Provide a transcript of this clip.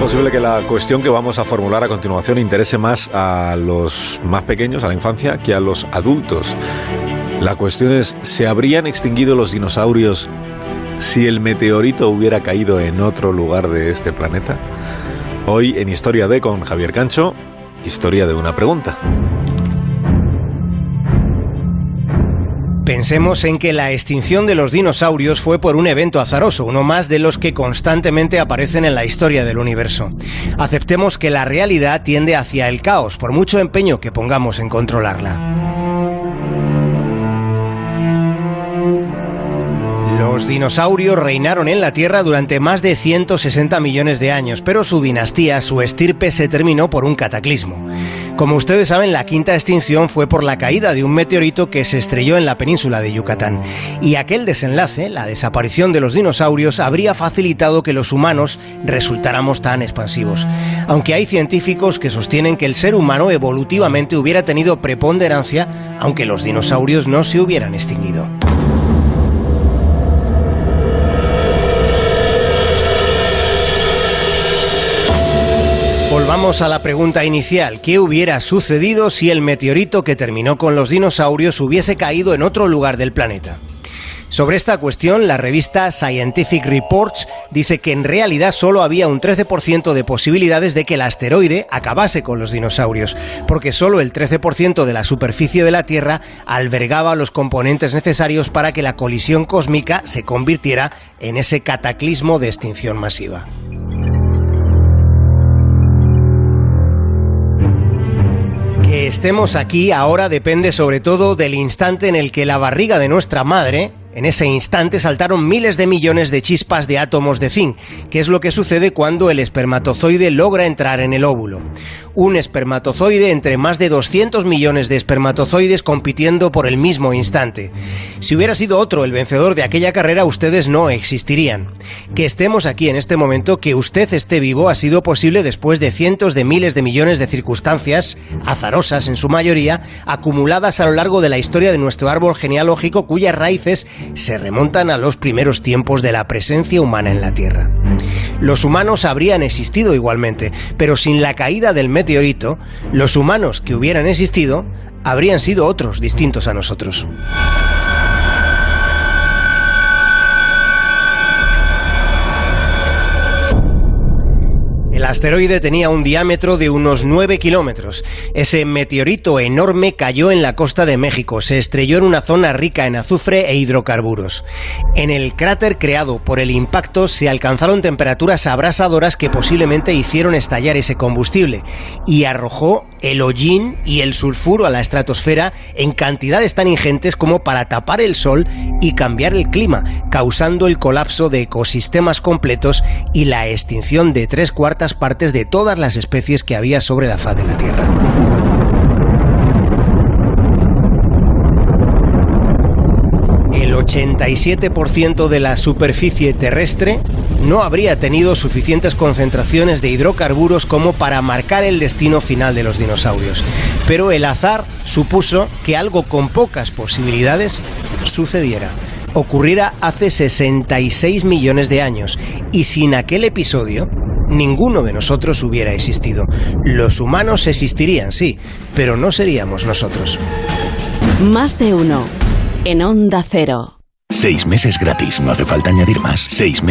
posible que la cuestión que vamos a formular a continuación interese más a los más pequeños, a la infancia, que a los adultos. La cuestión es, ¿se habrían extinguido los dinosaurios si el meteorito hubiera caído en otro lugar de este planeta? Hoy en Historia de con Javier Cancho, historia de una pregunta. Pensemos en que la extinción de los dinosaurios fue por un evento azaroso, uno más de los que constantemente aparecen en la historia del universo. Aceptemos que la realidad tiende hacia el caos, por mucho empeño que pongamos en controlarla. Los dinosaurios reinaron en la Tierra durante más de 160 millones de años, pero su dinastía, su estirpe, se terminó por un cataclismo. Como ustedes saben, la quinta extinción fue por la caída de un meteorito que se estrelló en la península de Yucatán. Y aquel desenlace, la desaparición de los dinosaurios, habría facilitado que los humanos resultáramos tan expansivos. Aunque hay científicos que sostienen que el ser humano evolutivamente hubiera tenido preponderancia, aunque los dinosaurios no se hubieran extinguido. Volvamos a la pregunta inicial. ¿Qué hubiera sucedido si el meteorito que terminó con los dinosaurios hubiese caído en otro lugar del planeta? Sobre esta cuestión, la revista Scientific Reports dice que en realidad solo había un 13% de posibilidades de que el asteroide acabase con los dinosaurios, porque solo el 13% de la superficie de la Tierra albergaba los componentes necesarios para que la colisión cósmica se convirtiera en ese cataclismo de extinción masiva. Estemos aquí ahora depende sobre todo del instante en el que la barriga de nuestra madre, en ese instante saltaron miles de millones de chispas de átomos de zinc, que es lo que sucede cuando el espermatozoide logra entrar en el óvulo un espermatozoide entre más de 200 millones de espermatozoides compitiendo por el mismo instante. Si hubiera sido otro el vencedor de aquella carrera, ustedes no existirían. Que estemos aquí en este momento, que usted esté vivo, ha sido posible después de cientos de miles de millones de circunstancias, azarosas en su mayoría, acumuladas a lo largo de la historia de nuestro árbol genealógico cuyas raíces se remontan a los primeros tiempos de la presencia humana en la Tierra. Los humanos habrían existido igualmente, pero sin la caída del meteorito, los humanos que hubieran existido habrían sido otros distintos a nosotros. Asteroide tenía un diámetro de unos 9 kilómetros. Ese meteorito enorme cayó en la costa de México, se estrelló en una zona rica en azufre e hidrocarburos. En el cráter creado por el impacto se alcanzaron temperaturas abrasadoras que posiblemente hicieron estallar ese combustible y arrojó el hollín y el sulfuro a la estratosfera en cantidades tan ingentes como para tapar el sol y cambiar el clima, causando el colapso de ecosistemas completos y la extinción de tres cuartas partes de todas las especies que había sobre la faz de la Tierra. El 87% de la superficie terrestre no habría tenido suficientes concentraciones de hidrocarburos como para marcar el destino final de los dinosaurios. Pero el azar supuso que algo con pocas posibilidades sucediera. Ocurriera hace 66 millones de años y sin aquel episodio ninguno de nosotros hubiera existido. Los humanos existirían, sí, pero no seríamos nosotros. Más de uno en Onda Cero. Seis meses gratis, no hace falta añadir más. Seis meses.